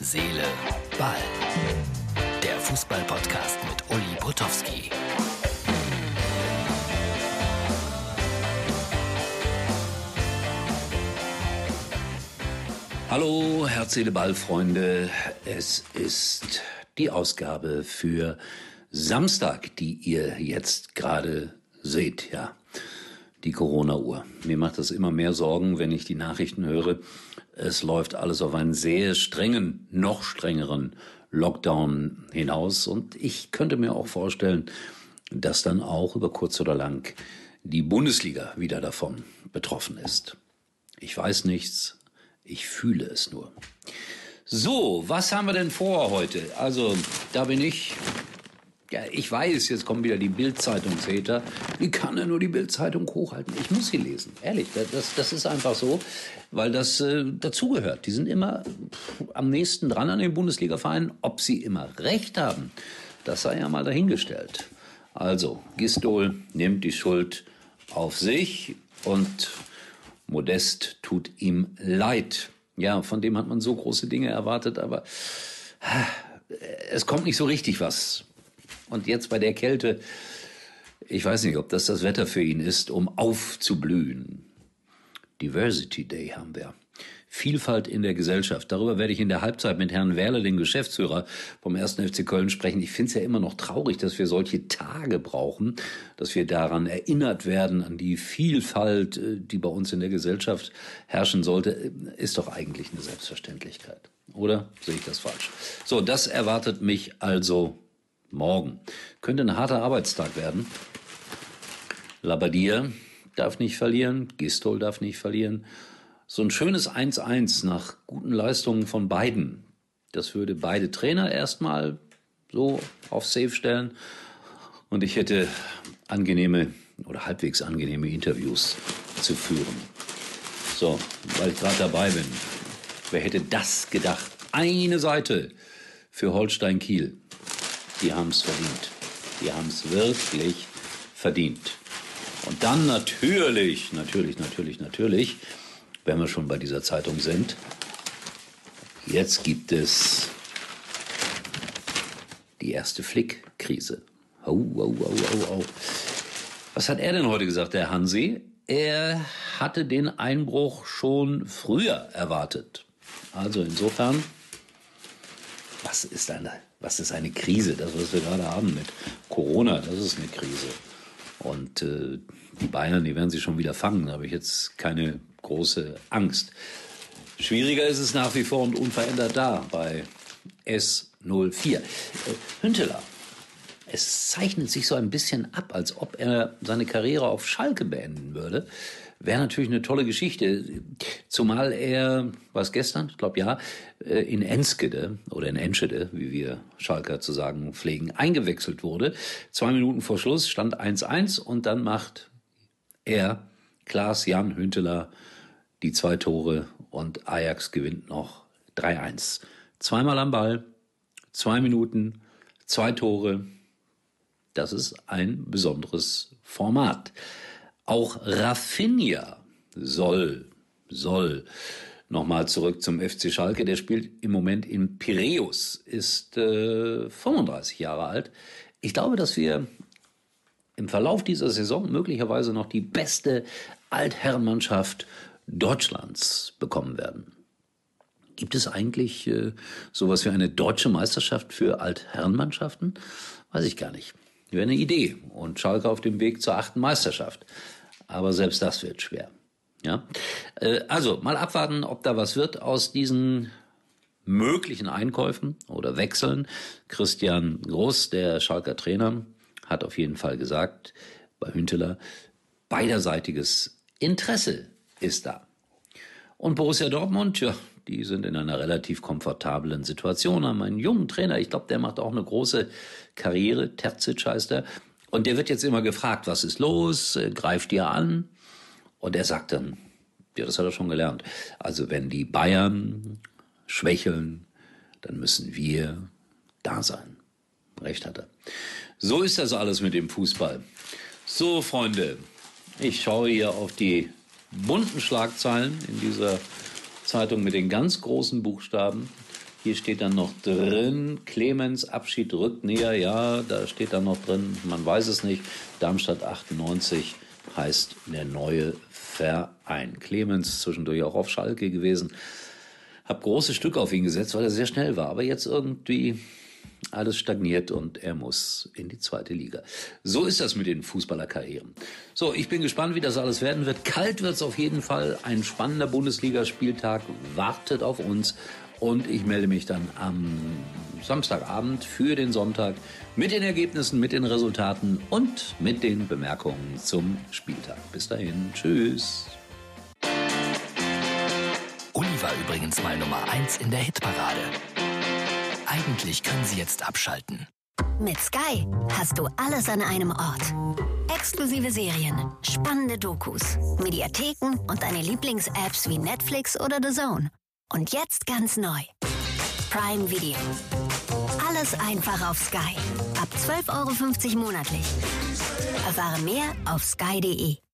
Seele, Ball. Der Fußball-Podcast mit Uli Potowski. Hallo, Herz, Seele, Ball, Freunde. Es ist die Ausgabe für Samstag, die ihr jetzt gerade seht, ja. Die Corona-Uhr. Mir macht das immer mehr Sorgen, wenn ich die Nachrichten höre. Es läuft alles auf einen sehr strengen, noch strengeren Lockdown hinaus. Und ich könnte mir auch vorstellen, dass dann auch über kurz oder lang die Bundesliga wieder davon betroffen ist. Ich weiß nichts, ich fühle es nur. So, was haben wir denn vor heute? Also, da bin ich. Ja, ich weiß, jetzt kommen wieder die Bild-Zeitungshäter. Wie kann er nur die Bild-Zeitung hochhalten? Ich muss sie lesen. Ehrlich, das, das ist einfach so, weil das äh, dazugehört. Die sind immer am nächsten dran an den Bundesliga-Vereinen. Ob sie immer recht haben, das sei ja mal dahingestellt. Also, Gistol nimmt die Schuld auf sich und Modest tut ihm leid. Ja, von dem hat man so große Dinge erwartet, aber äh, es kommt nicht so richtig was. Und jetzt bei der Kälte, ich weiß nicht, ob das das Wetter für ihn ist, um aufzublühen. Diversity Day haben wir. Vielfalt in der Gesellschaft. Darüber werde ich in der Halbzeit mit Herrn Werle, dem Geschäftsführer vom 1. FC Köln, sprechen. Ich finde es ja immer noch traurig, dass wir solche Tage brauchen, dass wir daran erinnert werden, an die Vielfalt, äh, die bei uns in der Gesellschaft herrschen sollte. Ist doch eigentlich eine Selbstverständlichkeit. Oder sehe ich das falsch? So, das erwartet mich also morgen. Könnte ein harter Arbeitstag werden. Labadier darf nicht verlieren, Gistol darf nicht verlieren. So ein schönes 1-1 nach guten Leistungen von beiden. Das würde beide Trainer erstmal so auf Safe stellen. Und ich hätte angenehme oder halbwegs angenehme Interviews zu führen. So, weil ich gerade dabei bin. Wer hätte das gedacht? Eine Seite für Holstein Kiel. Die haben es verdient. Die haben es wirklich verdient. Und dann natürlich, natürlich, natürlich, natürlich, wenn wir schon bei dieser Zeitung sind, jetzt gibt es die erste Flick-Krise. Au, au, au, au, au. Was hat er denn heute gesagt, der Hansi? Er hatte den Einbruch schon früher erwartet. Also insofern, was ist eine, was ist eine Krise? Das, was wir gerade haben mit Corona, das ist eine Krise. Und äh, die Bayern, die werden sie schon wieder fangen. Da habe ich jetzt keine große Angst. Schwieriger ist es nach wie vor und unverändert da bei S04. Äh, Hünteler. Es zeichnet sich so ein bisschen ab, als ob er seine Karriere auf Schalke beenden würde. Wäre natürlich eine tolle Geschichte. Zumal er, was gestern, ich glaube ja, äh, in Enskede oder in Enschede, wie wir Schalker zu sagen pflegen, eingewechselt wurde. Zwei Minuten vor Schluss stand 1-1 und dann macht er, Klaas Jan Hünteler, die zwei Tore und Ajax gewinnt noch 3-1. Zweimal am Ball, zwei Minuten, zwei Tore. Das ist ein besonderes Format. Auch Rafinha soll, soll nochmal zurück zum FC Schalke. Der spielt im Moment in Piräus, ist äh, 35 Jahre alt. Ich glaube, dass wir im Verlauf dieser Saison möglicherweise noch die beste Altherrenmannschaft Deutschlands bekommen werden. Gibt es eigentlich äh, sowas wie eine deutsche Meisterschaft für Altherrenmannschaften? Weiß ich gar nicht. Wäre eine Idee. Und Schalke auf dem Weg zur achten Meisterschaft aber selbst das wird schwer. Ja, äh, also mal abwarten, ob da was wird aus diesen möglichen Einkäufen oder Wechseln. Christian Groß, der Schalker Trainer, hat auf jeden Fall gesagt, bei Hünteler, beiderseitiges Interesse ist da. Und Borussia Dortmund, ja, die sind in einer relativ komfortablen Situation, haben einen jungen Trainer, ich glaube, der macht auch eine große Karriere, Terzic heißt er, und der wird jetzt immer gefragt, was ist los, äh, greift ihr an? Und er sagt dann, ja, das hat er schon gelernt. Also wenn die Bayern schwächeln, dann müssen wir da sein. Recht hat er. So ist das alles mit dem Fußball. So, Freunde, ich schaue hier auf die bunten Schlagzeilen in dieser Zeitung mit den ganz großen Buchstaben. Hier steht dann noch drin, Clemens Abschied rückt näher. Ja, da steht dann noch drin, man weiß es nicht. Darmstadt 98 heißt der neue Verein. Clemens zwischendurch auch auf Schalke gewesen. Hab große Stücke auf ihn gesetzt, weil er sehr schnell war. Aber jetzt irgendwie alles stagniert und er muss in die zweite Liga. So ist das mit den Fußballerkarrieren. So, ich bin gespannt, wie das alles werden wird. Kalt wird es auf jeden Fall. Ein spannender Bundesligaspieltag wartet auf uns. Und ich melde mich dann am Samstagabend für den Sonntag mit den Ergebnissen, mit den Resultaten und mit den Bemerkungen zum Spieltag. Bis dahin, tschüss. Uli war übrigens mal Nummer 1 in der Hitparade. Eigentlich können Sie jetzt abschalten. Mit Sky hast du alles an einem Ort. Exklusive Serien, spannende Dokus, Mediatheken und deine Lieblings-Apps wie Netflix oder The Zone. Und jetzt ganz neu. Prime Video. Alles einfach auf Sky. Ab 12,50 Euro monatlich. Erfahre mehr auf sky.de.